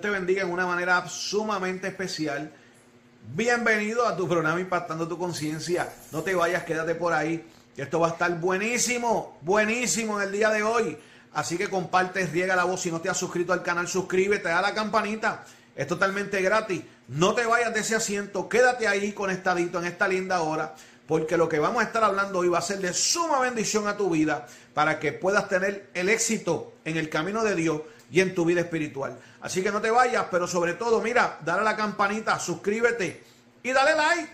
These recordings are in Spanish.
Te bendiga en una manera sumamente especial. Bienvenido a tu programa Impactando tu Conciencia. No te vayas, quédate por ahí. Esto va a estar buenísimo, buenísimo en el día de hoy. Así que comparte, riega la voz. Si no te has suscrito al canal, suscríbete, da la campanita. Es totalmente gratis. No te vayas de ese asiento. Quédate ahí conectadito en esta linda hora. Porque lo que vamos a estar hablando hoy va a ser de suma bendición a tu vida para que puedas tener el éxito en el camino de Dios y en tu vida espiritual. Así que no te vayas, pero sobre todo, mira, dale a la campanita, suscríbete y dale like.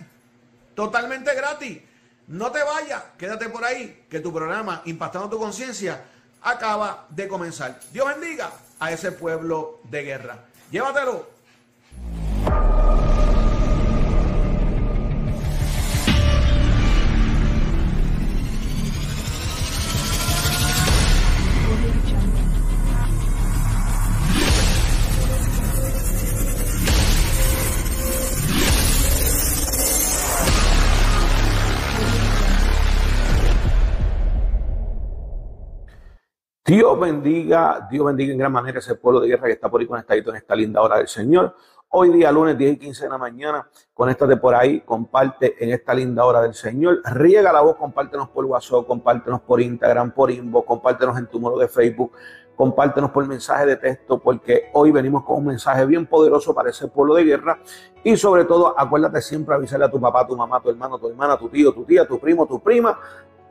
Totalmente gratis. No te vayas, quédate por ahí, que tu programa Impactando tu Conciencia acaba de comenzar. Dios bendiga a ese pueblo de guerra. Llévatelo. Dios bendiga, Dios bendiga en gran manera ese pueblo de guerra que está por ahí conectadito en esta linda hora del Señor. Hoy día lunes 10 y 15 de la mañana, conéctate por ahí, comparte en esta linda hora del Señor. Riega la voz, compártenos por WhatsApp, compártenos por Instagram, por Inbox, compártenos en tu muro de Facebook, compártenos por mensaje de texto, porque hoy venimos con un mensaje bien poderoso para ese pueblo de guerra. Y sobre todo, acuérdate siempre avisarle a tu papá, tu mamá, tu hermano, tu hermana, tu tío, tu tía, tu primo, tu prima,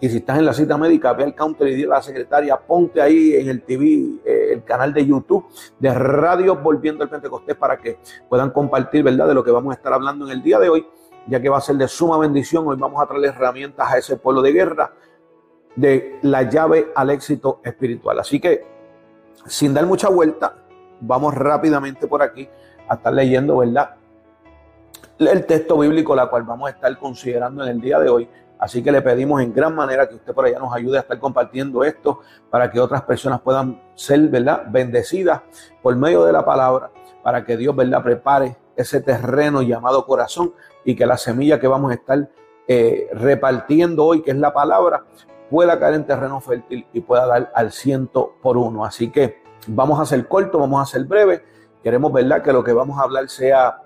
y si estás en la cita médica, ve al counter y dile a la secretaria, ponte ahí en el TV, eh, el canal de YouTube de Radio Volviendo al Pentecostés para que puedan compartir, ¿verdad?, de lo que vamos a estar hablando en el día de hoy, ya que va a ser de suma bendición. Hoy vamos a traerle herramientas a ese pueblo de guerra de la llave al éxito espiritual. Así que, sin dar mucha vuelta, vamos rápidamente por aquí a estar leyendo, ¿verdad? El texto bíblico, la cual vamos a estar considerando en el día de hoy Así que le pedimos en gran manera que usted por allá nos ayude a estar compartiendo esto para que otras personas puedan ser, ¿verdad?, bendecidas por medio de la palabra, para que Dios, ¿verdad?, prepare ese terreno llamado corazón y que la semilla que vamos a estar eh, repartiendo hoy, que es la palabra, pueda caer en terreno fértil y pueda dar al ciento por uno. Así que vamos a ser corto, vamos a ser breve. Queremos, ¿verdad?, que lo que vamos a hablar sea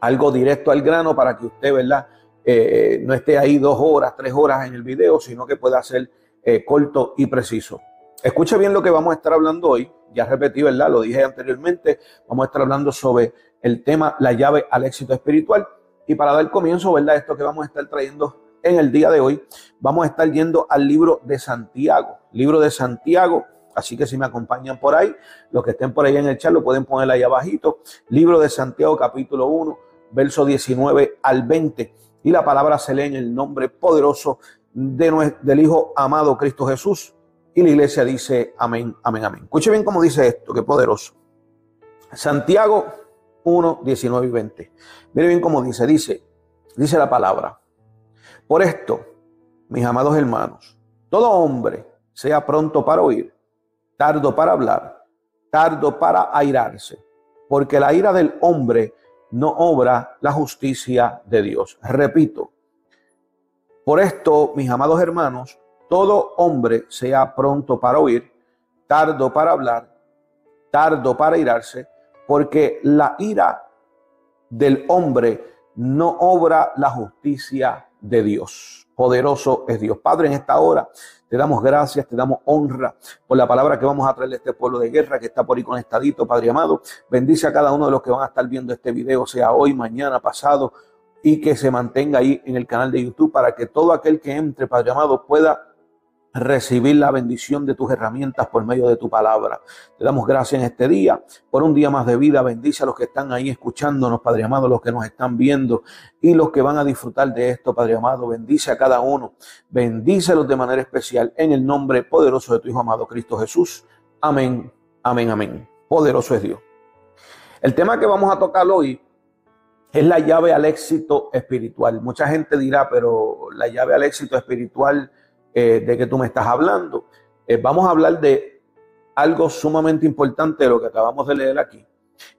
algo directo al grano para que usted, ¿verdad?, eh, no esté ahí dos horas, tres horas en el video, sino que pueda ser eh, corto y preciso. Escuche bien lo que vamos a estar hablando hoy. Ya repetí, ¿verdad? Lo dije anteriormente. Vamos a estar hablando sobre el tema la llave al éxito espiritual. Y para dar comienzo, ¿verdad? Esto que vamos a estar trayendo en el día de hoy, vamos a estar yendo al libro de Santiago. Libro de Santiago. Así que si me acompañan por ahí, los que estén por ahí en el chat lo pueden poner ahí abajito. Libro de Santiago, capítulo 1, verso 19 al 20 y la palabra se lee en el nombre poderoso de, del Hijo amado Cristo Jesús. Y la iglesia dice amén, amén, amén. Escuche bien cómo dice esto, qué poderoso. Santiago 1, 19 y 20. Mire bien cómo dice, dice, dice la palabra. Por esto, mis amados hermanos, todo hombre sea pronto para oír, tardo para hablar, tardo para airarse, porque la ira del hombre no obra la justicia de Dios. Repito, por esto, mis amados hermanos, todo hombre sea pronto para oír, tardo para hablar, tardo para irarse, porque la ira del hombre no obra la justicia de Dios. Poderoso es Dios. Padre, en esta hora te damos gracias, te damos honra por la palabra que vamos a traerle a este pueblo de guerra que está por ahí conectadito, Padre amado. Bendice a cada uno de los que van a estar viendo este video, sea hoy, mañana, pasado, y que se mantenga ahí en el canal de YouTube para que todo aquel que entre, Padre amado, pueda recibir la bendición de tus herramientas por medio de tu palabra. Te damos gracias en este día por un día más de vida. Bendice a los que están ahí escuchándonos, Padre amado, los que nos están viendo y los que van a disfrutar de esto, Padre amado. Bendice a cada uno. Bendícelos de manera especial en el nombre poderoso de tu Hijo amado Cristo Jesús. Amén, amén, amén. Poderoso es Dios. El tema que vamos a tocar hoy es la llave al éxito espiritual. Mucha gente dirá, pero la llave al éxito espiritual eh, de que tú me estás hablando. Eh, vamos a hablar de algo sumamente importante de lo que acabamos de leer aquí,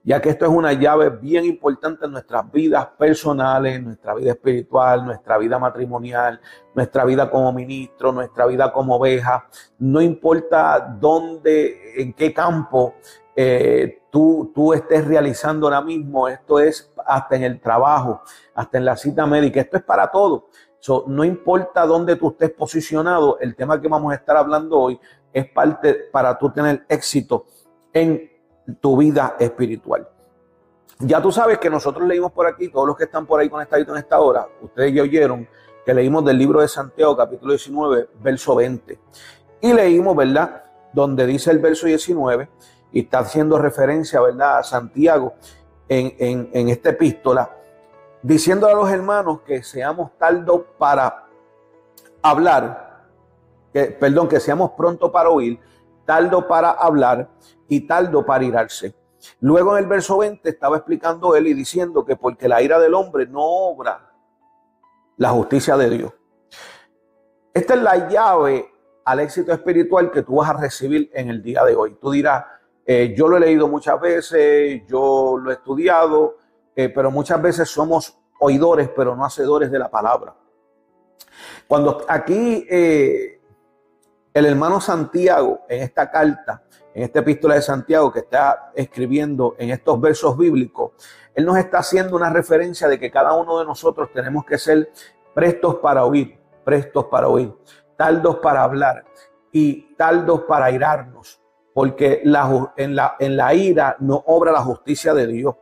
ya que esto es una llave bien importante en nuestras vidas personales, nuestra vida espiritual, nuestra vida matrimonial, nuestra vida como ministro, nuestra vida como oveja. No importa dónde, en qué campo eh, tú, tú estés realizando ahora mismo. Esto es hasta en el trabajo, hasta en la cita médica. Esto es para todo. No importa dónde tú estés posicionado, el tema que vamos a estar hablando hoy es parte para tú tener éxito en tu vida espiritual. Ya tú sabes que nosotros leímos por aquí, todos los que están por ahí conectados en esta hora, ustedes ya oyeron que leímos del libro de Santiago, capítulo 19, verso 20. Y leímos, ¿verdad? Donde dice el verso 19, y está haciendo referencia, ¿verdad?, a Santiago en, en, esta epístola, diciendo a los hermanos que seamos taldos para hablar, que, perdón, que seamos pronto para oír, taldo para hablar y taldo para irarse. Luego en el verso 20 estaba explicando él y diciendo que porque la ira del hombre no obra la justicia de Dios. Esta es la llave al éxito espiritual que tú vas a recibir en el día de hoy. Tú dirás, eh, yo lo he leído muchas veces, yo lo he estudiado, eh, pero muchas veces somos oidores, pero no hacedores de la palabra. Cuando aquí eh, el hermano Santiago, en esta carta, en esta epístola de Santiago que está escribiendo en estos versos bíblicos, él nos está haciendo una referencia de que cada uno de nosotros tenemos que ser prestos para oír, prestos para oír, taldos para hablar y taldos para irarnos porque la, en, la, en la ira no obra la justicia de Dios.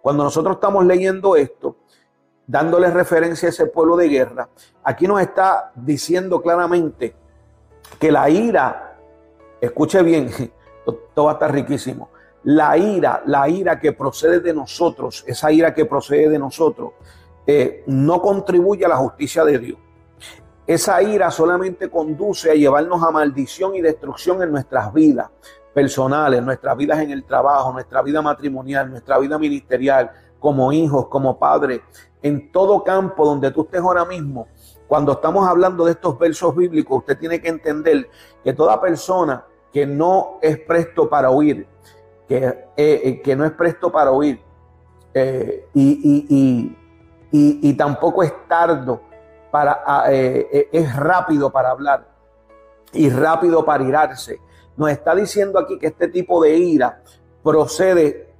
Cuando nosotros estamos leyendo esto, dándole referencia a ese pueblo de guerra, aquí nos está diciendo claramente que la ira, escuche bien, todo va a riquísimo, la ira, la ira que procede de nosotros, esa ira que procede de nosotros, eh, no contribuye a la justicia de Dios. Esa ira solamente conduce a llevarnos a maldición y destrucción en nuestras vidas personales, nuestras vidas en el trabajo, nuestra vida matrimonial, nuestra vida ministerial, como hijos, como padres, en todo campo donde tú estés ahora mismo. Cuando estamos hablando de estos versos bíblicos, usted tiene que entender que toda persona que no es presto para oír, que, eh, eh, no es presto para oír eh, y, tampoco es tardo para, ah, es rápido para hablar y rápido para irarse. Nos está diciendo aquí que este tipo de ira procede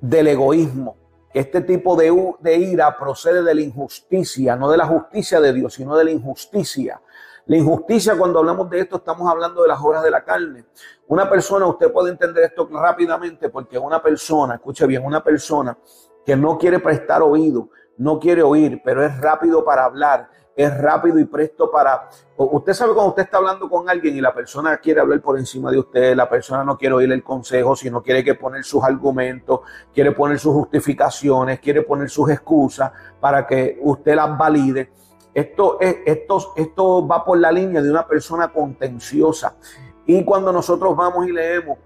del egoísmo. Este tipo de, de ira procede de la injusticia, no de la justicia de Dios, sino de la injusticia. La injusticia, cuando hablamos de esto, estamos hablando de las obras de la carne. Una persona, usted puede entender esto rápidamente, porque una persona, escuche bien, una persona que no quiere prestar oído, no quiere oír, pero es rápido para hablar, es rápido y presto para... Usted sabe cuando usted está hablando con alguien y la persona quiere hablar por encima de usted, la persona no quiere oír el consejo, sino quiere que poner sus argumentos, quiere poner sus justificaciones, quiere poner sus excusas para que usted las valide. Esto, es, esto, esto va por la línea de una persona contenciosa. Y cuando nosotros vamos y leemos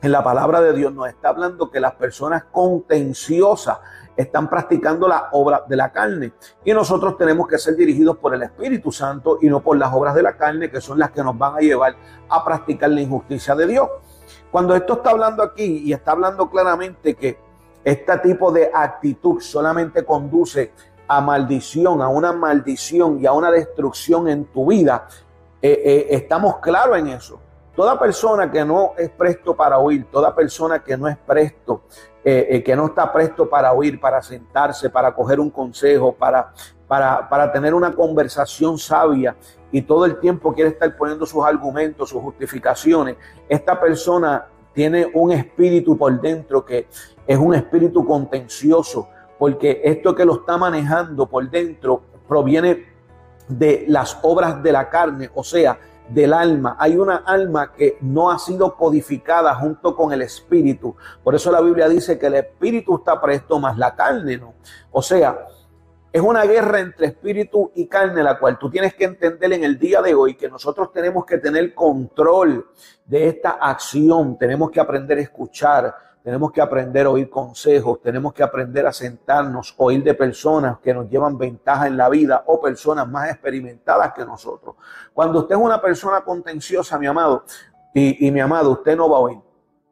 en la palabra de Dios, nos está hablando que las personas contenciosas están practicando la obra de la carne. Y nosotros tenemos que ser dirigidos por el Espíritu Santo y no por las obras de la carne, que son las que nos van a llevar a practicar la injusticia de Dios. Cuando esto está hablando aquí y está hablando claramente que este tipo de actitud solamente conduce a maldición, a una maldición y a una destrucción en tu vida, eh, eh, estamos claros en eso. Toda persona que no es presto para oír, toda persona que no es presto eh, eh, que no está presto para oír, para sentarse, para coger un consejo, para, para, para tener una conversación sabia y todo el tiempo quiere estar poniendo sus argumentos, sus justificaciones, esta persona tiene un espíritu por dentro que es un espíritu contencioso, porque esto que lo está manejando por dentro proviene de las obras de la carne, o sea, del alma. Hay una alma que no ha sido codificada junto con el espíritu. Por eso la Biblia dice que el espíritu está presto, más la carne no. O sea, es una guerra entre espíritu y carne, la cual tú tienes que entender en el día de hoy que nosotros tenemos que tener control de esta acción. Tenemos que aprender a escuchar tenemos que aprender a oír consejos, tenemos que aprender a sentarnos, oír de personas que nos llevan ventaja en la vida o personas más experimentadas que nosotros. Cuando usted es una persona contenciosa, mi amado, y, mi amado, usted no va a oír,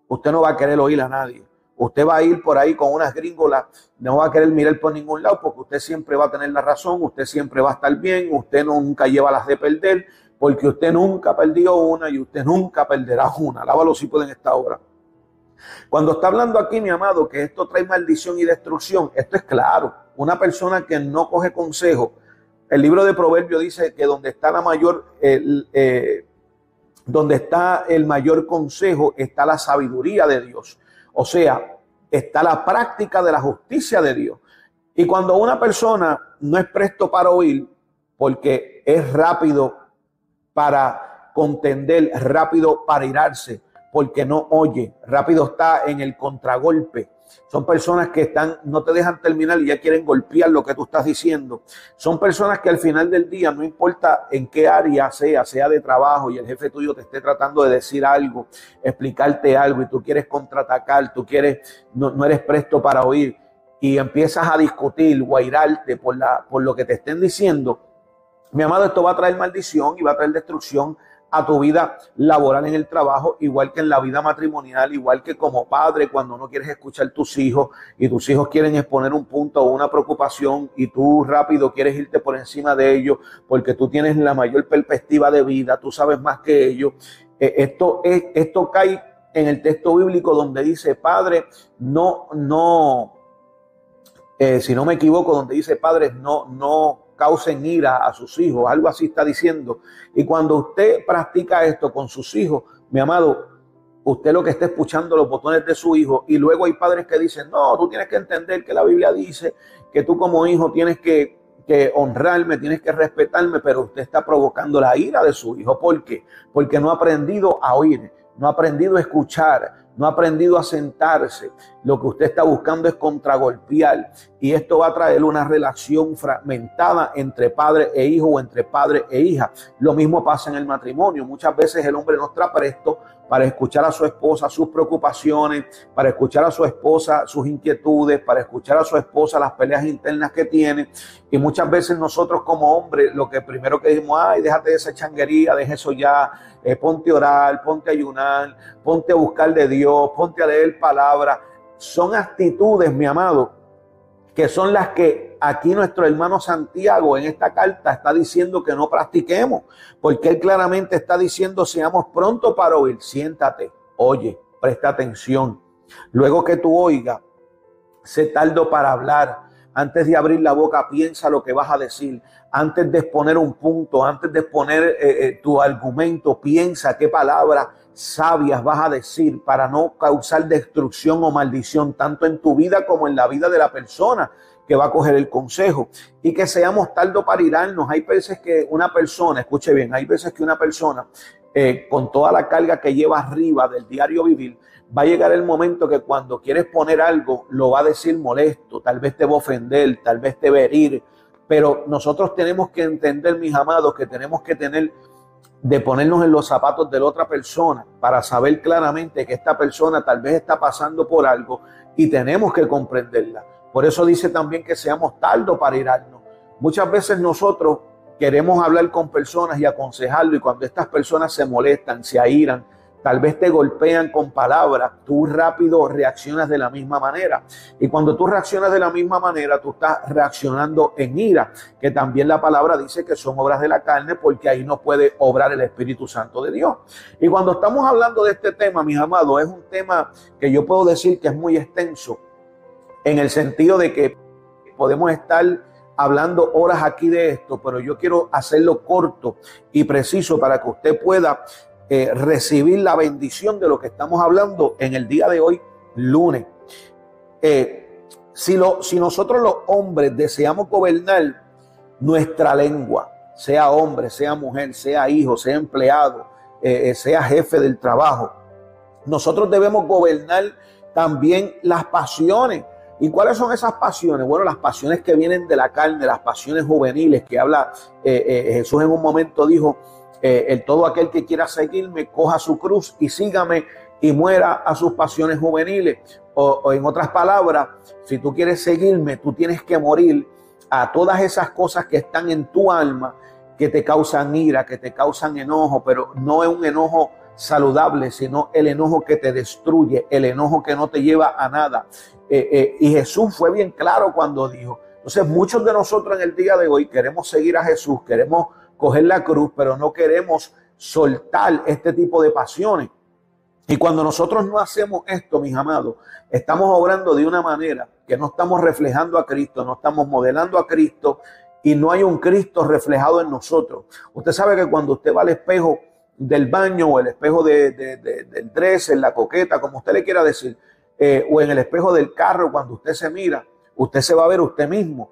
usted no va a querer oír a nadie. Usted va a ir por ahí con unas gringolas, no va a querer mirar por ningún lado porque usted siempre va a tener la razón, usted siempre va a estar bien, usted nunca lleva las de perder, porque usted nunca perdió una y usted nunca perderá una. Lávalo si pueden esta hora. Cuando está hablando aquí, mi amado, que esto trae maldición y destrucción, esto es claro. Una persona que no coge consejo, el libro de Proverbios dice que donde está la mayor, eh, donde está el mayor consejo, está la sabiduría de Dios. O sea, está la práctica de la justicia de Dios. Y cuando una persona no es presto para oír, porque es rápido para contender, rápido para irarse, porque no oye, rápido está en el contragolpe. Son personas que están, no te dejan terminar y ya quieren golpear lo que tú estás diciendo. Son personas que al final del día, no importa en qué área sea, sea de trabajo y el jefe tuyo te esté tratando de decir algo, explicarte algo y tú quieres contraatacar, tú quieres, no, eres presto para oír y empiezas a discutir o a irarte por lo que te estén diciendo, mi amado, esto va a traer maldición y va a traer destrucción a tu vida laboral en el trabajo, igual que en la vida matrimonial, igual que como padre cuando no quieres escuchar tus hijos y tus hijos quieren exponer un punto o una preocupación y tú rápido quieres irte por encima de ellos porque tú tienes la mayor perspectiva de vida, tú sabes más que ellos. Eh, esto, es, esto cae en el texto bíblico donde dice, Padre, no, no, eh, si no me equivoco, donde dice, Padre, no, no causen ira a sus hijos, algo así está diciendo. Y cuando usted practica esto con sus hijos, mi amado, usted lo que está escuchando los botones de su hijo y luego hay padres que dicen, no, tú tienes que entender que la Biblia dice que tú como hijo tienes que, que honrarme, tienes que respetarme, pero usted está provocando la ira de su hijo. ¿Por qué? Porque no ha aprendido a oír, no ha aprendido a escuchar, no ha aprendido a sentarse. Lo que usted está buscando es contragolpear. Y esto va a traer una relación fragmentada entre padre e hijo o entre padre e hija. Lo mismo pasa en el matrimonio. Muchas veces el hombre no está presto para escuchar a su esposa sus preocupaciones, para escuchar a su esposa sus inquietudes, para escuchar a su esposa las peleas internas que tiene. Y muchas veces nosotros como hombres lo que primero que decimos, ay, déjate de esa changuería, deja eso ya, eh, ponte a orar, ponte a ayunar, ponte a buscar de Dios, ponte a leer palabra. Son actitudes, mi amado, que son las que aquí nuestro hermano Santiago en esta carta está diciendo que no practiquemos, porque él claramente está diciendo seamos pronto para oír, siéntate, oye, presta atención. Luego que tú oigas, sé tardo para hablar. Antes de abrir la boca, piensa lo que vas a decir. Antes de exponer un punto, antes de exponer eh, eh, tu argumento, piensa qué palabra sabias vas a decir para no causar destrucción o maldición tanto en tu vida como en la vida de la persona que va a coger el consejo y que seamos tardo para irarnos. Hay veces que una persona, escuche bien, hay veces que una persona eh, con toda la carga que lleva arriba del diario vivir, va a llegar el momento que cuando quieres poner algo lo va a decir molesto, tal vez te va a ofender, tal vez te va a herir, pero nosotros tenemos que entender, mis amados, que tenemos que tener de ponernos en los zapatos de la otra persona para saber claramente que esta persona tal vez está pasando por algo y tenemos que comprenderla. Por eso dice también que seamos tardos para irarnos. Muchas veces nosotros queremos hablar con personas y aconsejarlo y cuando estas personas se molestan, se airan, tal vez te golpean con palabras, tú rápido reaccionas de la misma manera. Y cuando tú reaccionas de la misma manera, tú estás reaccionando en ira, que también la palabra dice que son obras de la carne, porque ahí no puede obrar el Espíritu Santo de Dios. Y cuando estamos hablando de este tema, mis amados, es un tema que yo puedo decir que es muy extenso, en el sentido de que podemos estar hablando horas aquí de esto, pero yo quiero hacerlo corto y preciso para que usted pueda eh, recibir la bendición de lo que estamos hablando en el día de hoy, lunes. Eh, si, lo, si nosotros los hombres deseamos gobernar nuestra lengua, sea hombre, sea mujer, sea hijo, sea empleado, eh, sea jefe del trabajo, nosotros debemos gobernar también las pasiones. ¿Y cuáles son esas pasiones? Bueno, las pasiones que vienen de la carne, las pasiones juveniles que habla Jesús en un momento dijo, eh, el todo aquel que quiera seguirme, coja su cruz y sígame y muera a sus pasiones juveniles. O, en otras palabras, si tú quieres seguirme, tú tienes que morir a todas esas cosas que están en tu alma, que te causan ira, que te causan enojo, pero no es un enojo saludable, sino el enojo que te destruye, el enojo que no te lleva a nada. Eh, eh, y Jesús fue bien claro cuando dijo, entonces muchos de nosotros en el día de hoy queremos seguir a Jesús, queremos coger la cruz, pero no queremos soltar este tipo de pasiones. Y cuando nosotros no hacemos esto, mis amados, estamos obrando de una manera que no estamos reflejando a Cristo, no estamos modelando a Cristo y no hay un Cristo reflejado en nosotros. Usted sabe que cuando usted va al espejo del baño o el espejo de, del dress, en la coqueta, como usted le quiera decir, eh, o en el espejo del carro, cuando usted se mira, usted se va a ver usted mismo.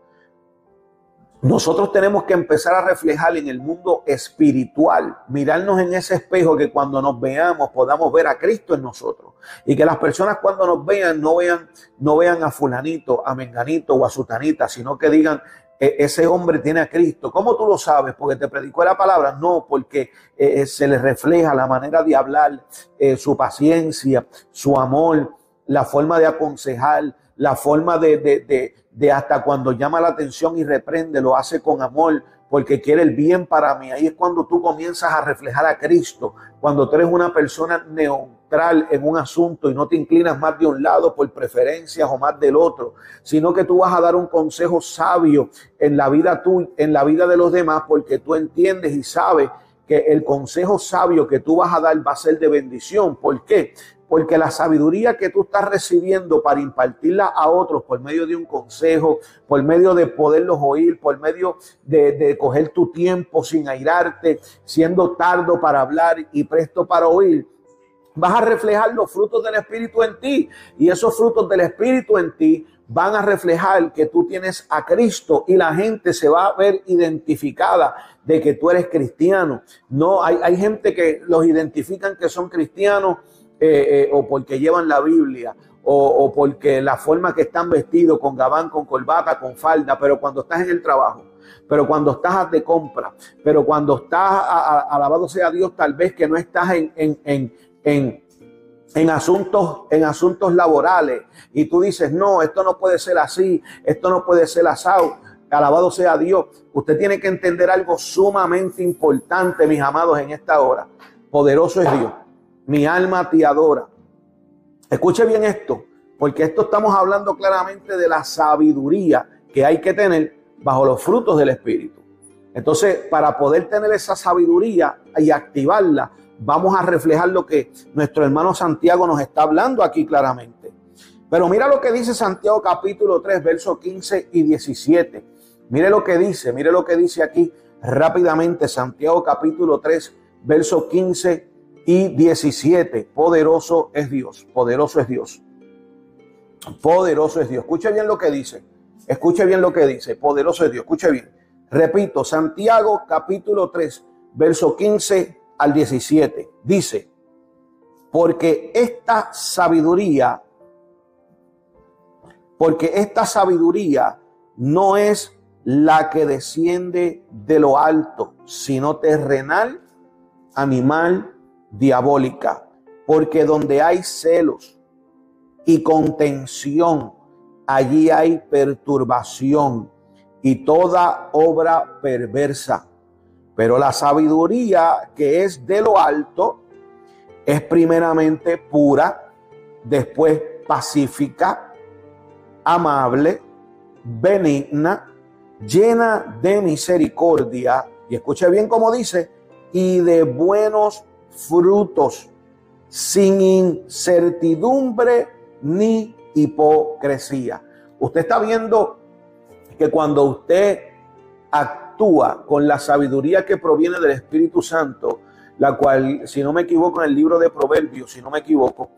Nosotros tenemos que empezar a reflejar en el mundo espiritual, mirarnos en ese espejo que cuando nos veamos podamos ver a Cristo en nosotros y que las personas cuando nos vean no vean no vean a fulanito, a menganito o a sutanita, sino que digan e, ese hombre tiene a Cristo. ¿Cómo tú lo sabes? Porque te predicó la palabra. No, porque eh, eh, se le refleja la manera de hablar, eh, su paciencia, su amor, la forma de aconsejar, la forma de, de, de, hasta cuando llama la atención y reprende, lo hace con amor, porque quiere el bien para mí. Ahí es cuando tú comienzas a reflejar a Cristo, cuando tú eres una persona neutral en un asunto y no te inclinas más de un lado por preferencias o más del otro, sino que tú vas a dar un consejo sabio en la vida tú, en la vida de los demás, porque tú entiendes y sabes que el consejo sabio que tú vas a dar va a ser de bendición. ¿Por qué? Porque la sabiduría que tú estás recibiendo para impartirla a otros por medio de un consejo, por medio de poderlos oír, por medio de, coger tu tiempo sin airarte, siendo tardo para hablar y presto para oír, vas a reflejar los frutos del Espíritu en ti. Y esos frutos del Espíritu en ti van a reflejar que tú tienes a Cristo y la gente se va a ver identificada de que tú eres cristiano. No, hay, hay gente que los identifican que son cristianos eh, eh, o porque llevan la Biblia o, porque la forma que están vestidos con gabán, con corbata, con falda, pero cuando estás en el trabajo, pero cuando estás de compra, pero cuando estás, alabado sea Dios, tal vez que no estás en, en, en, en asuntos, en asuntos laborales y tú dices, no, esto no puede ser así, esto no puede ser asado. Alabado sea Dios. Usted tiene que entender algo sumamente importante, mis amados, en esta hora. Poderoso es Dios mi alma te adora. Escuche bien esto, porque esto estamos hablando claramente de la sabiduría que hay que tener bajo los frutos del Espíritu. Entonces, para poder tener esa sabiduría y activarla, vamos a reflejar lo que nuestro hermano Santiago nos está hablando aquí claramente. Pero mira lo que dice Santiago capítulo 3, versos 15 y 17. Mire lo que dice, mire lo que dice aquí rápidamente Santiago capítulo 3, versos 15 y 17. Poderoso es Dios, poderoso es Dios. Poderoso es Dios. Escuche bien lo que dice. Escuche bien lo que dice. Poderoso es Dios. Escuche bien. Repito, Santiago capítulo 3, verso 15 al 17. Dice, porque esta sabiduría, porque esta sabiduría no es la que desciende de lo alto, sino terrenal, animal, diabólica, porque donde hay celos y contención, allí hay perturbación y toda obra perversa. Pero la sabiduría que es de lo alto es primeramente pura, después pacífica, amable, benigna, llena de misericordia, y escuche bien cómo dice, y de buenos frutos, sin incertidumbre ni hipocresía. Usted está viendo que cuando usted actúa con la sabiduría que proviene del Espíritu Santo, la cual, si no me equivoco, en el libro de Proverbios, si no me equivoco,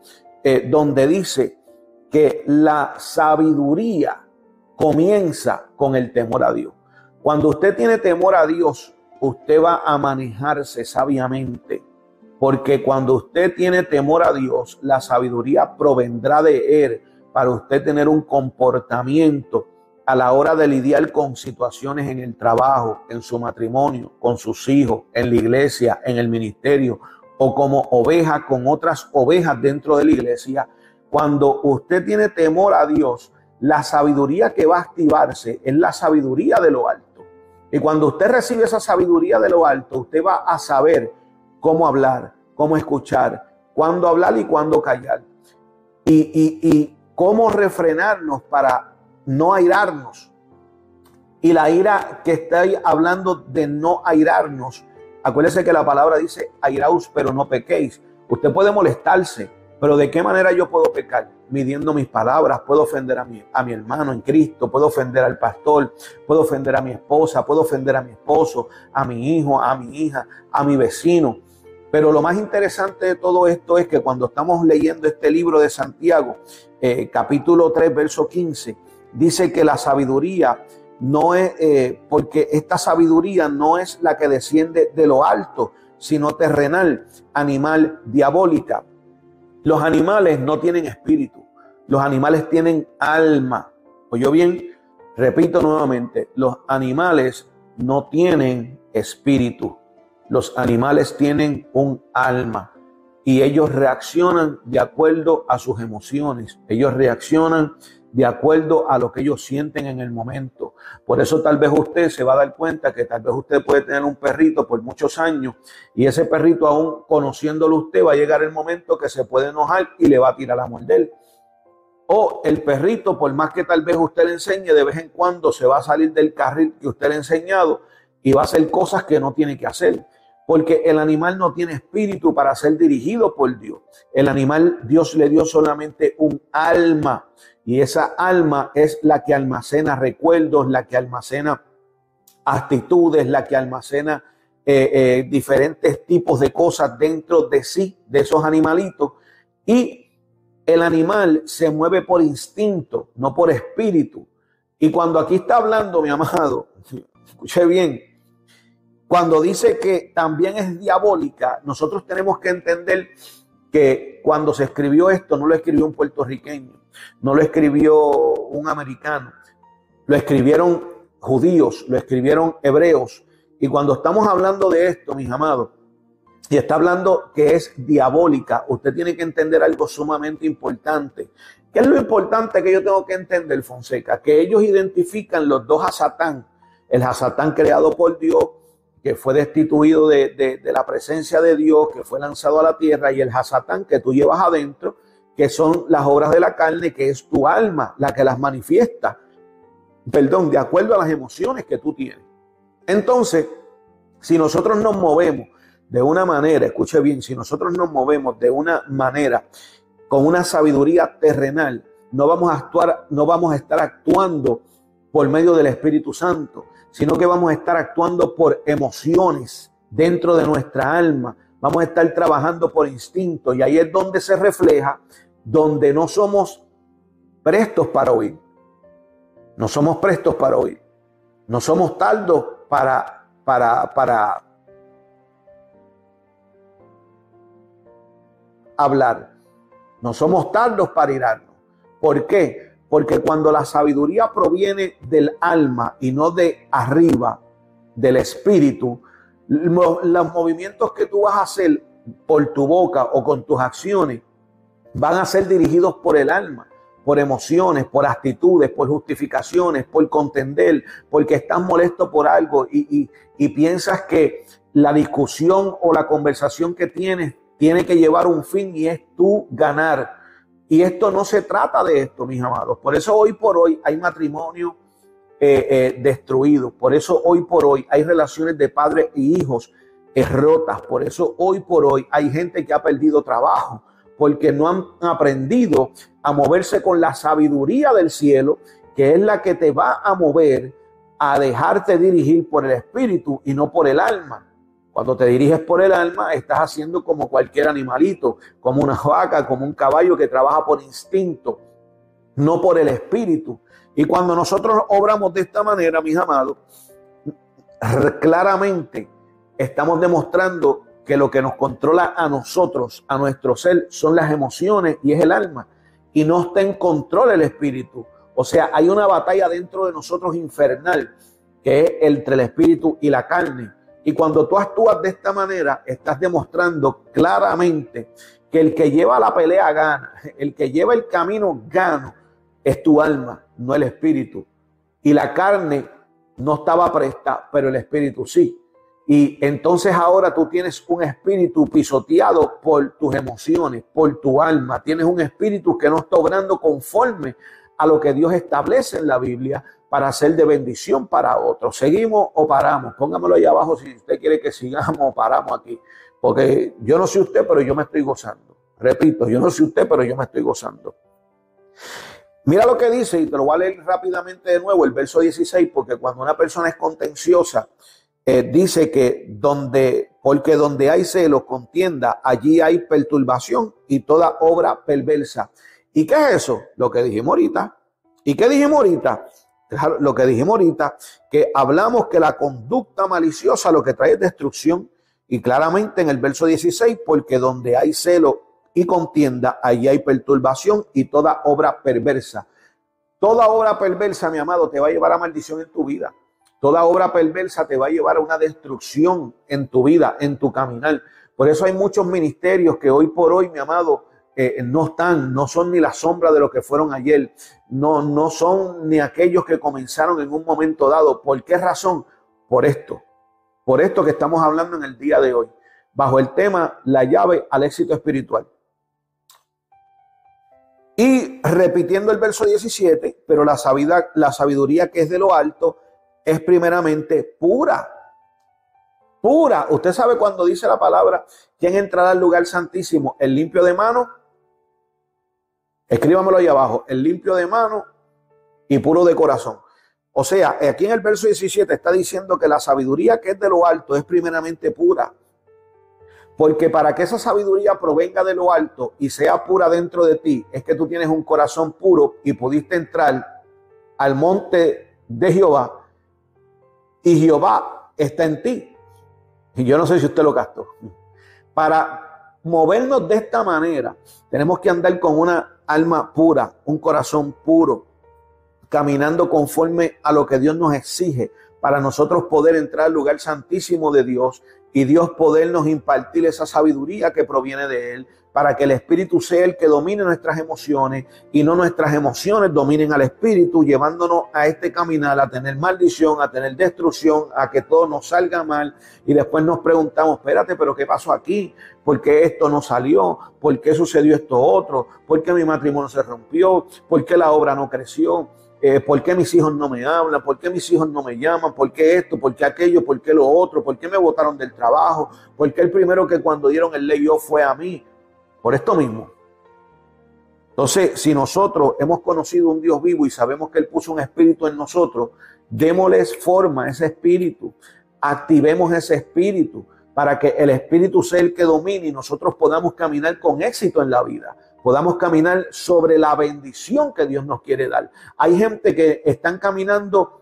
eh, donde dice que la sabiduría comienza con el temor a Dios. Cuando usted tiene temor a Dios, usted va a manejarse sabiamente porque cuando usted tiene temor a Dios, la sabiduría provendrá de Él para usted tener un comportamiento a la hora de lidiar con situaciones en el trabajo, en su matrimonio, con sus hijos, en la iglesia, en el ministerio o como oveja con otras ovejas dentro de la iglesia. Cuando usted tiene temor a Dios, la sabiduría que va a activarse es la sabiduría de lo alto. Y cuando usted recibe esa sabiduría de lo alto, usted va a saber cómo hablar, cómo escuchar, cuándo hablar y cuándo callar. Y, y cómo refrenarnos para no airarnos. Y la ira que estoy hablando de no airarnos, acuérdense que la palabra dice airaos, pero no pequéis. Usted puede molestarse, pero ¿de qué manera yo puedo pecar? Midiendo mis palabras, puedo ofender a mi, a mi hermano en Cristo, puedo ofender al pastor, puedo ofender a mi esposa, puedo ofender a mi esposo, a mi hijo, a mi hija, a mi vecino. Pero lo más interesante de todo esto es que cuando estamos leyendo este libro de Santiago, eh, capítulo 3, verso 15, dice que la sabiduría no es, eh, porque esta sabiduría no es la que desciende de lo alto, sino terrenal, animal, diabólica. Los animales no tienen espíritu, los animales tienen alma. ¿Oyó bien? Repito nuevamente, los animales no tienen espíritu. Los animales tienen un alma y ellos reaccionan de acuerdo a sus emociones. Ellos reaccionan de acuerdo a lo que ellos sienten en el momento. Por eso tal vez usted se va a dar cuenta que tal vez usted puede tener un perrito por muchos años y ese perrito aún conociéndolo usted va a llegar el momento que se puede enojar y le va a tirar a morder. O el perrito, por más que tal vez usted le enseñe, de vez en cuando se va a salir del carril que usted le ha enseñado y va a hacer cosas que no tiene que hacer. Porque el animal no tiene espíritu para ser dirigido por Dios. El animal, Dios le dio solamente un alma. Y esa alma es la que almacena recuerdos, la que almacena actitudes, la que almacena eh, eh, diferentes tipos de cosas dentro de sí, de esos animalitos. Y el animal se mueve por instinto, no por espíritu. Y cuando aquí está hablando, mi amado, escuche bien, cuando dice que también es diabólica, nosotros tenemos que entender que cuando se escribió esto no lo escribió un puertorriqueño no lo escribió un americano, lo escribieron judíos, lo escribieron hebreos. Y cuando estamos hablando de esto, mis amados, y está hablando que es diabólica, usted tiene que entender algo sumamente importante. ¿Qué es lo importante que yo tengo que entender, Fonseca? Que ellos identifican los dos a Satán, el Satán creado por Dios, que fue destituido de, de, la presencia de Dios, que fue lanzado a la tierra, y el Hasatán que tú llevas adentro, que son las obras de la carne, que es tu alma la que las manifiesta. Perdón, de acuerdo a las emociones que tú tienes. Entonces, si nosotros nos movemos de una manera, escuche bien, si nosotros nos movemos de una manera con una sabiduría terrenal, no vamos a actuar, no vamos a estar actuando por medio del Espíritu Santo, sino que vamos a estar actuando por emociones dentro de nuestra alma. Vamos a estar trabajando por instinto y ahí es donde se refleja donde no somos prestos para oír. No somos prestos para oír. No somos tardos para, para, para hablar. No somos tardos para irarnos. ¿Por qué? Porque cuando la sabiduría proviene del alma y no de arriba, del espíritu, los movimientos que tú vas a hacer por tu boca o con tus acciones van a ser dirigidos por el alma, por emociones, por actitudes, por justificaciones, por contender, porque estás molesto por algo y, piensas que la discusión o la conversación que tienes tiene que llevar un fin y es tú ganar. Y esto no se trata de esto, mis amados. Por eso hoy por hoy hay matrimonio eh, eh, destruido. Por eso hoy por hoy hay relaciones de padres y hijos rotas. Por eso hoy por hoy hay gente que ha perdido trabajo porque no han aprendido a moverse con la sabiduría del cielo, que es la que te va a mover a dejarte dirigir por el espíritu y no por el alma. Cuando te diriges por el alma, estás haciendo como cualquier animalito, como una vaca, como un caballo que trabaja por instinto, no por el espíritu. Y cuando nosotros obramos de esta manera, mis amados, claramente estamos demostrando que lo que nos controla a nosotros, a nuestro ser, son las emociones y es el alma. Y no está en control el espíritu. O sea, hay una batalla dentro de nosotros infernal, que es entre el espíritu y la carne. Y cuando tú actúas de esta manera, estás demostrando claramente que el que lleva la pelea gana, el que lleva el camino gana, es tu alma, no el espíritu. Y la carne no estaba presta, pero el espíritu sí. Y entonces ahora tú tienes un espíritu pisoteado por tus emociones, por tu alma. Tienes un espíritu que no está obrando conforme a lo que Dios establece en la Biblia, para ser de bendición para otros. ¿Seguimos o paramos? Póngamelo ahí abajo si usted quiere que sigamos o paramos aquí. Porque yo no sé usted, pero yo me estoy gozando. Repito, yo no sé usted, pero yo me estoy gozando. Mira lo que dice, y te lo voy a leer rápidamente de nuevo, el verso 16, porque cuando una persona es contenciosa, eh, dice que donde, porque donde hay celo, contienda, allí hay perturbación y toda obra perversa. ¿Y qué es eso? Lo que dijimos ahorita. ¿Y qué dijimos ahorita? Lo que dijimos ahorita, que hablamos que la conducta maliciosa lo que trae es destrucción. Y claramente en el verso 16, porque donde hay celo y contienda, allí hay perturbación y toda obra perversa. Toda obra perversa, mi amado, te va a llevar a maldición en tu vida. Toda obra perversa te va a llevar a una destrucción en tu vida, en tu caminar. Por eso hay muchos ministerios que hoy por hoy, mi amado, eh, no están, no son ni la sombra de lo que fueron ayer, no, no son ni aquellos que comenzaron en un momento dado. ¿Por qué razón? Por esto, por esto que estamos hablando en el día de hoy, bajo el tema la llave al éxito espiritual. Y repitiendo el verso 17, pero la sabiduría, la sabiduría que es de lo alto es primeramente pura. Pura. Usted sabe cuando dice la palabra, ¿quién entrará al lugar santísimo? ¿El limpio de mano? Escríbamelo ahí abajo. El limpio de mano y puro de corazón. O sea, aquí en el verso 17 está diciendo que la sabiduría que es de lo alto es primeramente pura. Porque para que esa sabiduría provenga de lo alto y sea pura dentro de ti, es que tú tienes un corazón puro y pudiste entrar al monte de Jehová y Jehová está en ti. Y yo no sé si usted lo gastó. Para movernos de esta manera, tenemos que andar con una alma pura, un corazón puro, caminando conforme a lo que Dios nos exige para nosotros poder entrar al lugar santísimo de Dios y Dios podernos impartir esa sabiduría que proviene de Él, para que el Espíritu sea el que domine nuestras emociones y no nuestras emociones dominen al Espíritu, llevándonos a este caminar, a tener maldición, a tener destrucción, a que todo nos salga mal y después nos preguntamos, espérate, pero ¿qué pasó aquí? ¿Por qué esto no salió? ¿Por qué sucedió esto otro? ¿Por qué mi matrimonio se rompió? ¿Por qué la obra no creció? Eh, ¿Por qué mis hijos no me hablan? ¿Por qué mis hijos no me llaman? ¿Por qué esto? ¿Por qué aquello? ¿Por qué lo otro? ¿Por qué me votaron del trabajo? ¿Por qué el primero que cuando dieron el ley yo fue a mí? Por esto mismo. Entonces, si nosotros hemos conocido un Dios vivo y sabemos que Él puso un espíritu en nosotros, démosles forma a ese espíritu, activemos ese espíritu para que el espíritu sea el que domine y nosotros podamos caminar con éxito en la vida podamos caminar sobre la bendición que Dios nos quiere dar. Hay gente que están caminando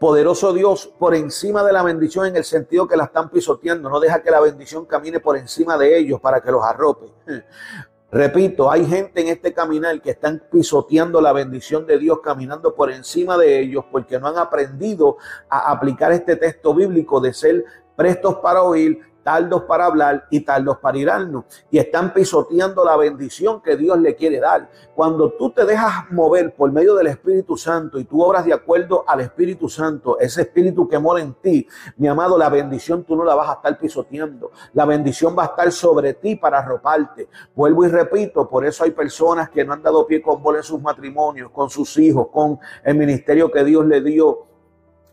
poderoso Dios por encima de la bendición en el sentido que la están pisoteando. No deja que la bendición camine por encima de ellos para que los arrope. Repito, hay gente en este caminar que están pisoteando la bendición de Dios, caminando por encima de ellos porque no han aprendido a aplicar este texto bíblico de ser prestos para oír, tardos para hablar y tardos para irarnos. Y están pisoteando la bendición que Dios le quiere dar. Cuando tú te dejas mover por medio del Espíritu Santo y tú obras de acuerdo al Espíritu Santo, ese Espíritu que mora en ti, mi amado, la bendición tú no la vas a estar pisoteando. La bendición va a estar sobre ti para arroparte. Vuelvo y repito, por eso hay personas que no han dado pie con bola en sus matrimonios, con sus hijos, con el ministerio que Dios le dio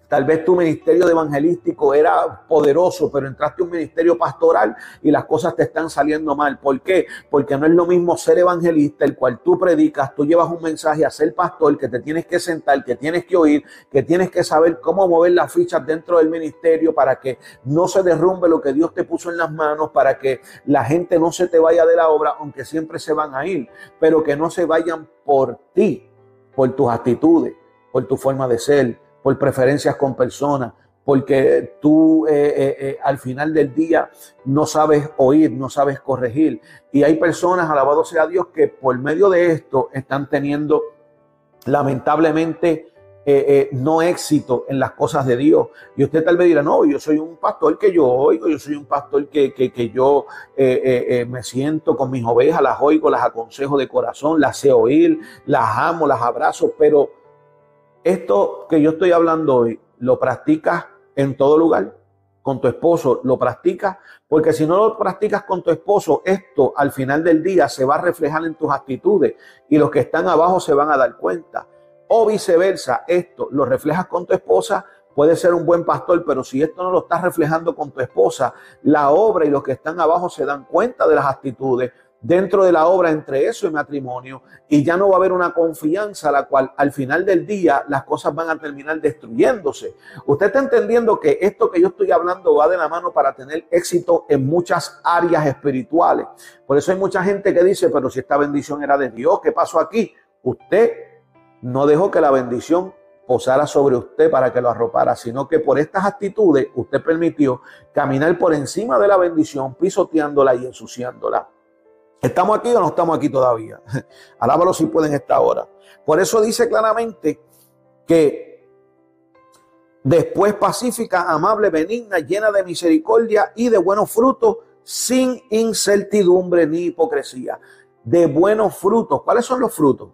Tal vez tu ministerio de evangelístico era poderoso, pero entraste a un ministerio pastoral y las cosas te están saliendo mal. ¿Por qué? Porque no es lo mismo ser evangelista, el cual tú predicas, tú llevas un mensaje a ser pastor, que te tienes que sentar, que tienes que oír, que tienes que saber cómo mover las fichas dentro del ministerio para que no se derrumbe lo que Dios te puso en las manos, para que la gente no se te vaya de la obra, aunque siempre se van a ir, pero que no se vayan por ti, por tus actitudes, por tu forma de ser por preferencias con personas, porque tú eh, eh, eh, al final del día no sabes oír, no sabes corregir. Y hay personas, alabado sea Dios, que por medio de esto están teniendo lamentablemente no éxito en las cosas de Dios. Y usted tal vez dirá, no, yo soy un pastor que yo oigo, yo soy un pastor que, que, que yo me siento con mis ovejas, las oigo, las aconsejo de corazón, las sé oír, las amo, las abrazo, pero esto que yo estoy hablando hoy, ¿lo practicas en todo lugar? Con tu esposo, ¿lo practicas? Porque si no lo practicas con tu esposo, esto al final del día se va a reflejar en tus actitudes y los que están abajo se van a dar cuenta. O viceversa, esto lo reflejas con tu esposa, puede ser un buen pastor, pero si esto no lo estás reflejando con tu esposa, la obra y los que están abajo se dan cuenta de las actitudes, dentro de la obra entre eso y matrimonio y ya no va a haber una confianza la cual al final del día las cosas van a terminar destruyéndose. Usted está entendiendo que esto que yo estoy hablando va de la mano para tener éxito en muchas áreas espirituales. Por eso hay mucha gente que dice, pero si esta bendición era de Dios, ¿qué pasó aquí? Usted no dejó que la bendición posara sobre usted para que lo arropara, sino que por estas actitudes usted permitió caminar por encima de la bendición, pisoteándola y ensuciándola. ¿Estamos aquí o no estamos aquí todavía? Alábalo si pueden esta hora. Por eso dice claramente que después pacífica, amable, benigna, llena de misericordia y de buenos frutos, sin incertidumbre ni hipocresía. De buenos frutos. ¿Cuáles son los frutos?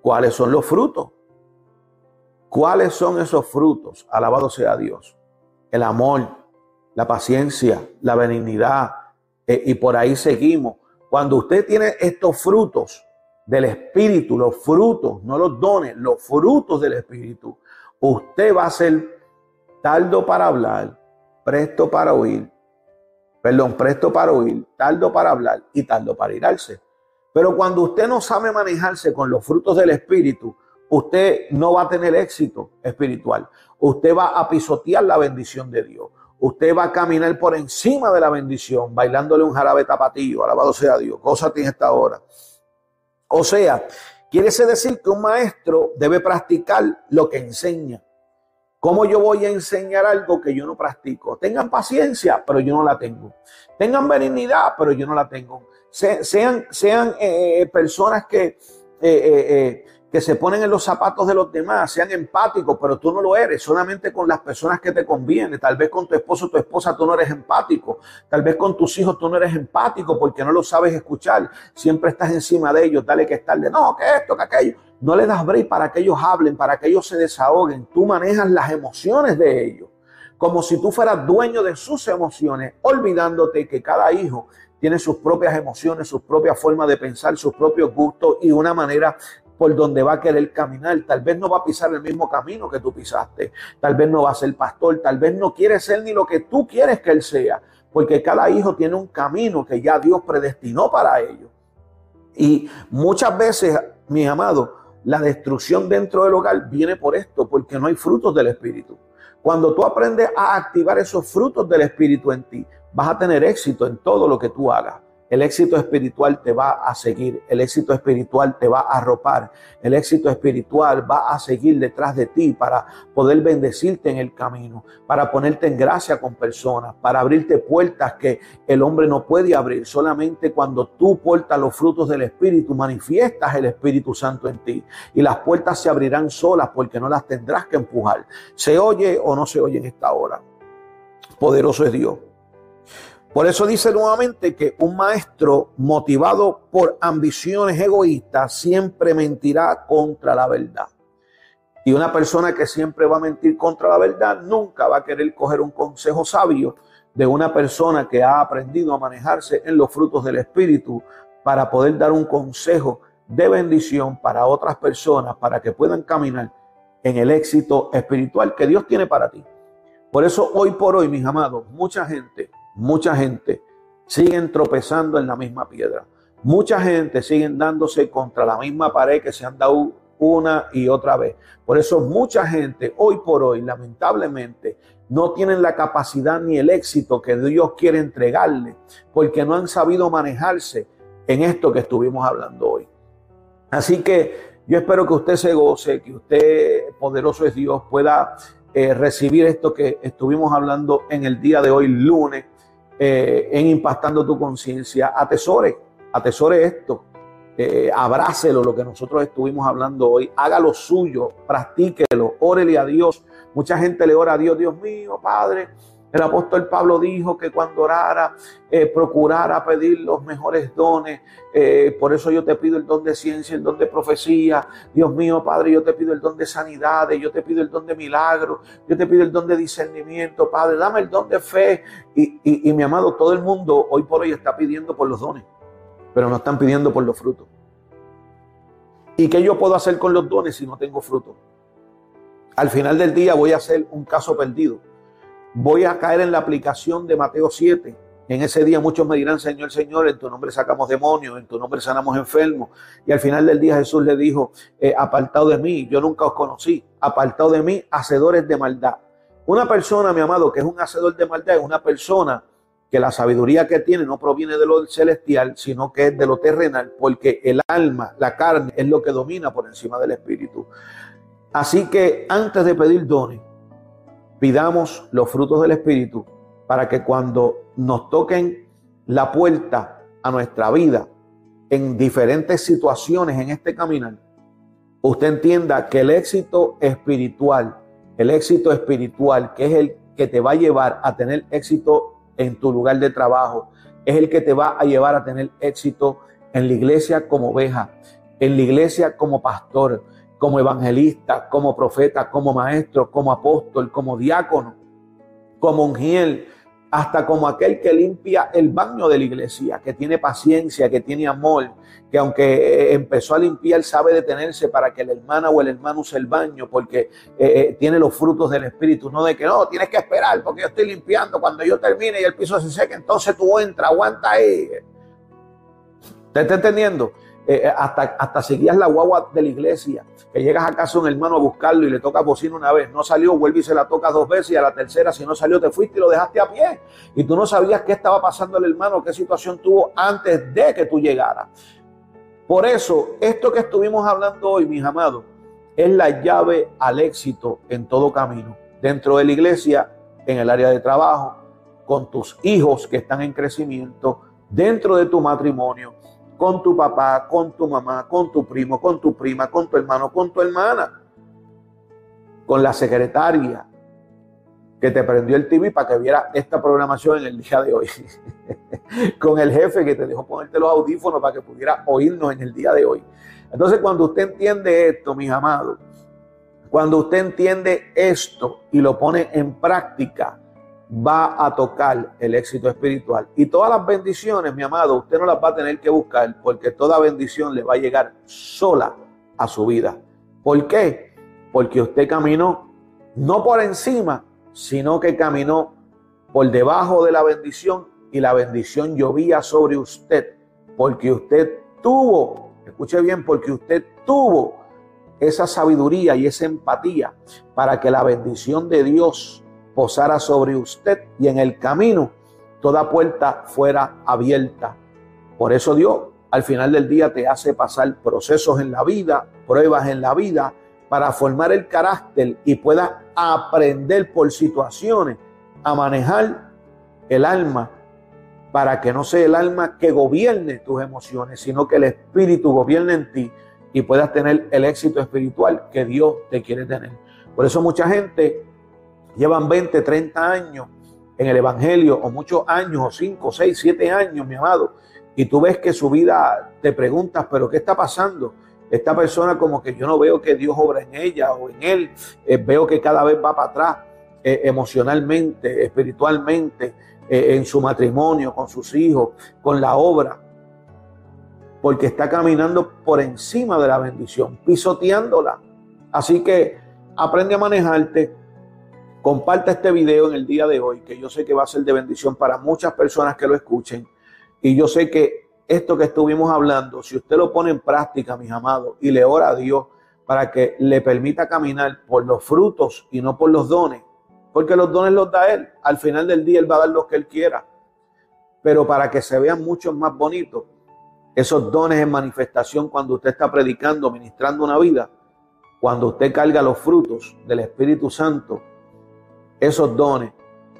¿Cuáles son los frutos? ¿Cuáles son esos frutos? Alabado sea Dios. El amor, la paciencia, la benignidad. Eh, y por ahí seguimos cuando usted tiene estos frutos del Espíritu, los frutos, no los dones, los frutos del Espíritu, usted va a ser tardo para hablar, presto para oír, perdón, presto para oír, tardo para hablar y tardo para irarse. Pero cuando usted no sabe manejarse con los frutos del Espíritu, usted no va a tener éxito espiritual. Usted va a pisotear la bendición de Dios usted va a caminar por encima de la bendición, bailándole un jarabe tapatillo, alabado sea Dios, cosa tiene esta hora. O sea, quiere decir que un maestro debe practicar lo que enseña. ¿Cómo yo voy a enseñar algo que yo no practico? Tengan paciencia, pero yo no la tengo. Tengan benignidad, pero yo no la tengo. sean sean eh, eh, personas que eh, que se ponen en los zapatos de los demás, sean empáticos, pero tú no lo eres, solamente con las personas que te conviene. Tal vez con tu esposo o tu esposa tú no eres empático, tal vez con tus hijos tú no eres empático porque no lo sabes escuchar, siempre estás encima de ellos, dale que estar de no, que esto, que aquello. No le das break para que ellos hablen, para que ellos se desahoguen. Tú manejas las emociones de ellos, como si tú fueras dueño de sus emociones, olvidándote que cada hijo tiene sus propias emociones, sus propias formas de pensar, sus propios gustos y una manera por donde va a querer caminar. Tal vez no va a pisar el mismo camino que tú pisaste. Tal vez no va a ser pastor. Tal vez no quiere ser ni lo que tú quieres que él sea. Porque cada hijo tiene un camino que ya Dios predestinó para ellos. Y muchas veces, mis amados, la destrucción dentro del hogar viene por esto, porque no hay frutos del Espíritu. Cuando tú aprendes a activar esos frutos del Espíritu en ti, vas a tener éxito en todo lo que tú hagas. El éxito espiritual te va a seguir, el éxito espiritual te va a arropar, el éxito espiritual va a seguir detrás de ti para poder bendecirte en el camino, para ponerte en gracia con personas, para abrirte puertas que el hombre no puede abrir. Solamente cuando tú portas los frutos del Espíritu, manifiestas el Espíritu Santo en ti y las puertas se abrirán solas porque no las tendrás que empujar. ¿Se oye o no se oye en esta hora? Poderoso es Dios. Por eso dice nuevamente que un maestro motivado por ambiciones egoístas siempre mentirá contra la verdad. Y una persona que siempre va a mentir contra la verdad nunca va a querer coger un consejo sabio de una persona que ha aprendido a manejarse en los frutos del Espíritu para poder dar un consejo de bendición para otras personas, para que puedan caminar en el éxito espiritual que Dios tiene para ti. Por eso hoy por hoy, mis amados, mucha gente mucha gente siguen tropezando en la misma piedra. Mucha gente siguen dándose contra la misma pared que se han dado una y otra vez. Por eso mucha gente hoy por hoy, lamentablemente, no tienen la capacidad ni el éxito que Dios quiere entregarle, porque no han sabido manejarse en esto que estuvimos hablando hoy. Así que yo espero que usted se goce, que usted, poderoso es Dios, pueda eh, recibir esto que estuvimos hablando en el día de hoy, lunes eh, en impactando tu conciencia. Atesore, atesore esto. Eh, abrácelo, lo que nosotros estuvimos hablando hoy. Haga lo suyo, practíquelo, órele a Dios. Mucha gente le ora a Dios, Dios mío, Padre, el apóstol Pablo dijo que cuando orara, eh, procurara pedir los mejores dones. Eh, por eso yo te pido el don de ciencia, el don de profecía. Dios mío, Padre, yo te pido el don de sanidades, yo te pido el don de milagros, yo te pido el don de discernimiento, Padre, dame el don de fe. Y, y mi amado, todo el mundo hoy por hoy está pidiendo por los dones, pero no están pidiendo por los frutos. ¿Y qué yo puedo hacer con los dones si no tengo fruto? Al final del día voy a hacer un caso perdido. Voy a caer en la aplicación de Mateo 7. En ese día muchos me dirán, Señor, Señor, en tu nombre sacamos demonios, en tu nombre sanamos enfermos. Y al final del día Jesús le dijo, eh, apartado de mí, yo nunca os conocí, apartado de mí, hacedores de maldad. Una persona, mi amado, que es un hacedor de maldad, es una persona que la sabiduría que tiene no proviene de lo celestial, sino que es de lo terrenal, porque el alma, la carne, es lo que domina por encima del espíritu. Así que antes de pedir dones, pidamos los frutos del espíritu para que cuando nos toquen la puerta a nuestra vida en diferentes situaciones en este caminar, usted entienda que el éxito espiritual, el éxito espiritual, que es el que te va a llevar a tener éxito en tu lugar de trabajo, es el que te va a llevar a tener éxito en la iglesia como oveja, en la iglesia como pastor, como evangelista, como profeta, como maestro, como apóstol, como diácono, como ungiel, hasta como aquel que limpia el baño de la iglesia, que tiene paciencia, que tiene amor, que aunque eh, empezó a limpiar sabe detenerse para que la hermana o el hermano use el baño, porque eh, eh, tiene los frutos del Espíritu, no de que no, tienes que esperar porque yo estoy limpiando, cuando yo termine y el piso se seque, entonces tú entras, aguanta ahí. ¿Te está entendiendo? Hasta, hasta seguías la guagua de la iglesia que llegas a casa un hermano a buscarlo y le toca bocina una vez, no salió, vuelve y se la toca dos veces y a la tercera, si no salió, te fuiste y lo dejaste a pie. Y tú no sabías qué estaba pasando el hermano, qué situación tuvo antes de que tú llegaras. Por eso, esto que estuvimos hablando hoy, mis amados, es la llave al éxito en todo camino. Dentro de la iglesia, en el área de trabajo, con tus hijos que están en crecimiento, dentro de tu matrimonio, con tu papá, con tu mamá, con tu primo, con tu prima, con tu hermano, con tu hermana, con la secretaria que te prendió el TV para que viera esta programación en el día de hoy, con el jefe que te dejó ponerte los audífonos para que pudiera oírnos en el día de hoy. Entonces, cuando usted entiende esto, mis amados, cuando usted entiende esto y lo pone en práctica, va a tocar el éxito espiritual. Y todas las bendiciones, mi amado, usted no las va a tener que buscar porque toda bendición le va a llegar sola a su vida. ¿Por qué? Porque usted caminó no por encima, sino que caminó por debajo de la bendición y la bendición llovía sobre usted porque usted tuvo, escuche bien, porque usted tuvo esa sabiduría y esa empatía para que la bendición de Dios posara sobre usted y en el camino toda puerta fuera abierta. Por eso Dios al final del día te hace pasar procesos en la vida, pruebas en la vida, para formar el carácter y puedas aprender por situaciones a manejar el alma para que no sea el alma que gobierne tus emociones, sino que el espíritu gobierne en ti y puedas tener el éxito espiritual que Dios te quiere tener. Por eso mucha gente llevan 20, 30 años en el Evangelio, o muchos años, o 5, 6, 7 años, mi amado, y tú ves que su vida, te preguntas, pero ¿qué está pasando? Esta persona como que yo no veo que Dios obra en ella o en él, eh, veo que cada vez va para atrás eh, emocionalmente, espiritualmente, eh, en su matrimonio, con sus hijos, con la obra, porque está caminando por encima de la bendición, pisoteándola. Así que aprende a manejarte, Comparte este video en el día de hoy, que yo sé que va a ser de bendición para muchas personas que lo escuchen. Y yo sé que esto que estuvimos hablando, si usted lo pone en práctica, mis amados, y le ora a Dios para que le permita caminar por los frutos y no por los dones, porque los dones los da Él. Al final del día Él va a dar lo que Él quiera. Pero para que se vean mucho más bonitos, esos dones en manifestación cuando usted está predicando, ministrando una vida, cuando usted carga los frutos del Espíritu Santo, esos dones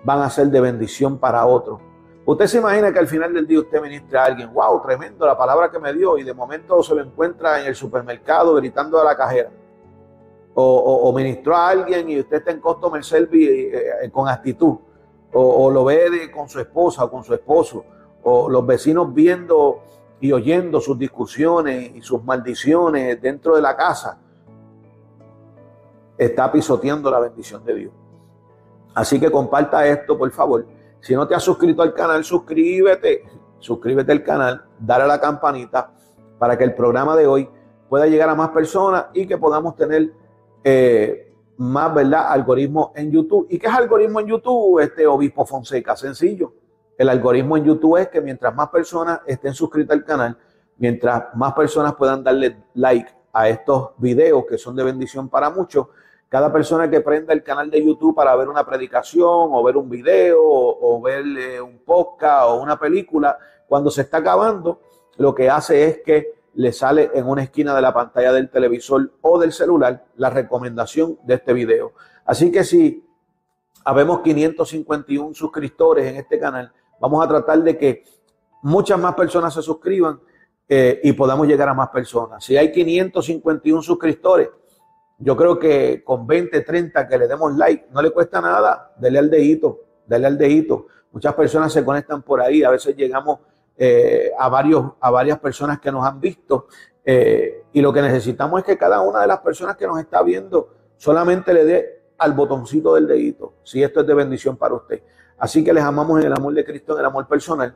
van a ser de bendición para otros. Usted se imagina que al final del día usted ministra a alguien, wow, tremendo la palabra que me dio, y de momento se lo encuentra en el supermercado gritando a la cajera. O, ministró a alguien y usted está en Customer eh, eh, con actitud. O, lo ve con su esposa o con su esposo. O los vecinos viendo y oyendo sus discusiones y sus maldiciones dentro de la casa. Está pisoteando la bendición de Dios. Así que comparta esto, por favor. Si no te has suscrito al canal, suscríbete. Suscríbete al canal, dale a la campanita para que el programa de hoy pueda llegar a más personas y que podamos tener eh, más, ¿verdad? Algoritmo en YouTube. ¿Y qué es algoritmo en YouTube, este obispo Fonseca? Sencillo. El algoritmo en YouTube es que mientras más personas estén suscritas al canal, mientras más personas puedan darle like a estos videos que son de bendición para muchos, cada persona que prenda el canal de YouTube para ver una predicación o ver un video o, ver eh, un podcast o una película, cuando se está acabando, lo que hace es que le sale en una esquina de la pantalla del televisor o del celular la recomendación de este video. Así que si habemos 551 suscriptores en este canal, vamos a tratar de que muchas más personas se suscriban eh, y podamos llegar a más personas. Si hay 551 suscriptores, yo creo que con 20, 30 que le demos like, no le cuesta nada, dele al dedito, dale al dedito. Muchas personas se conectan por ahí, a veces llegamos eh, a, varios, a varias personas que nos han visto eh, y lo que necesitamos es que cada una de las personas que nos está viendo solamente le dé al botoncito del dedito, si esto es de bendición para usted. Así que les amamos en el amor de Cristo, en el amor personal.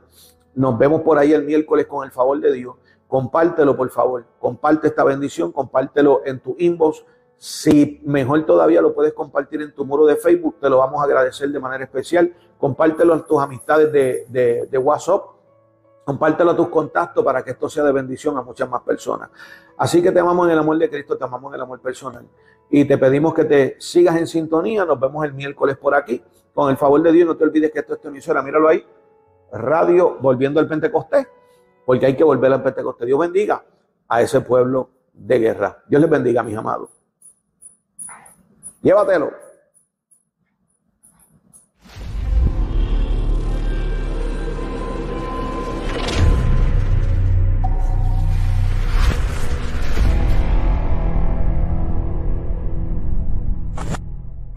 Nos vemos por ahí el miércoles con el favor de Dios. Compártelo, por favor. Comparte esta bendición, compártelo en tu inbox. Si mejor todavía lo puedes compartir en tu muro de Facebook, te lo vamos a agradecer de manera especial. Compártelo en tus amistades de, de WhatsApp. Compártelo a tus contactos para que esto sea de bendición a muchas más personas. Así que te amamos en el amor de Cristo, te amamos en el amor personal. Y te pedimos que te sigas en sintonía. Nos vemos el miércoles por aquí. Con el favor de Dios, no te olvides que esto es tu emisora. Míralo ahí radio volviendo al Pentecostés, porque hay que volver al Pentecostés. Dios bendiga a ese pueblo de guerra. Dios les bendiga, mis amados. Llévatelo.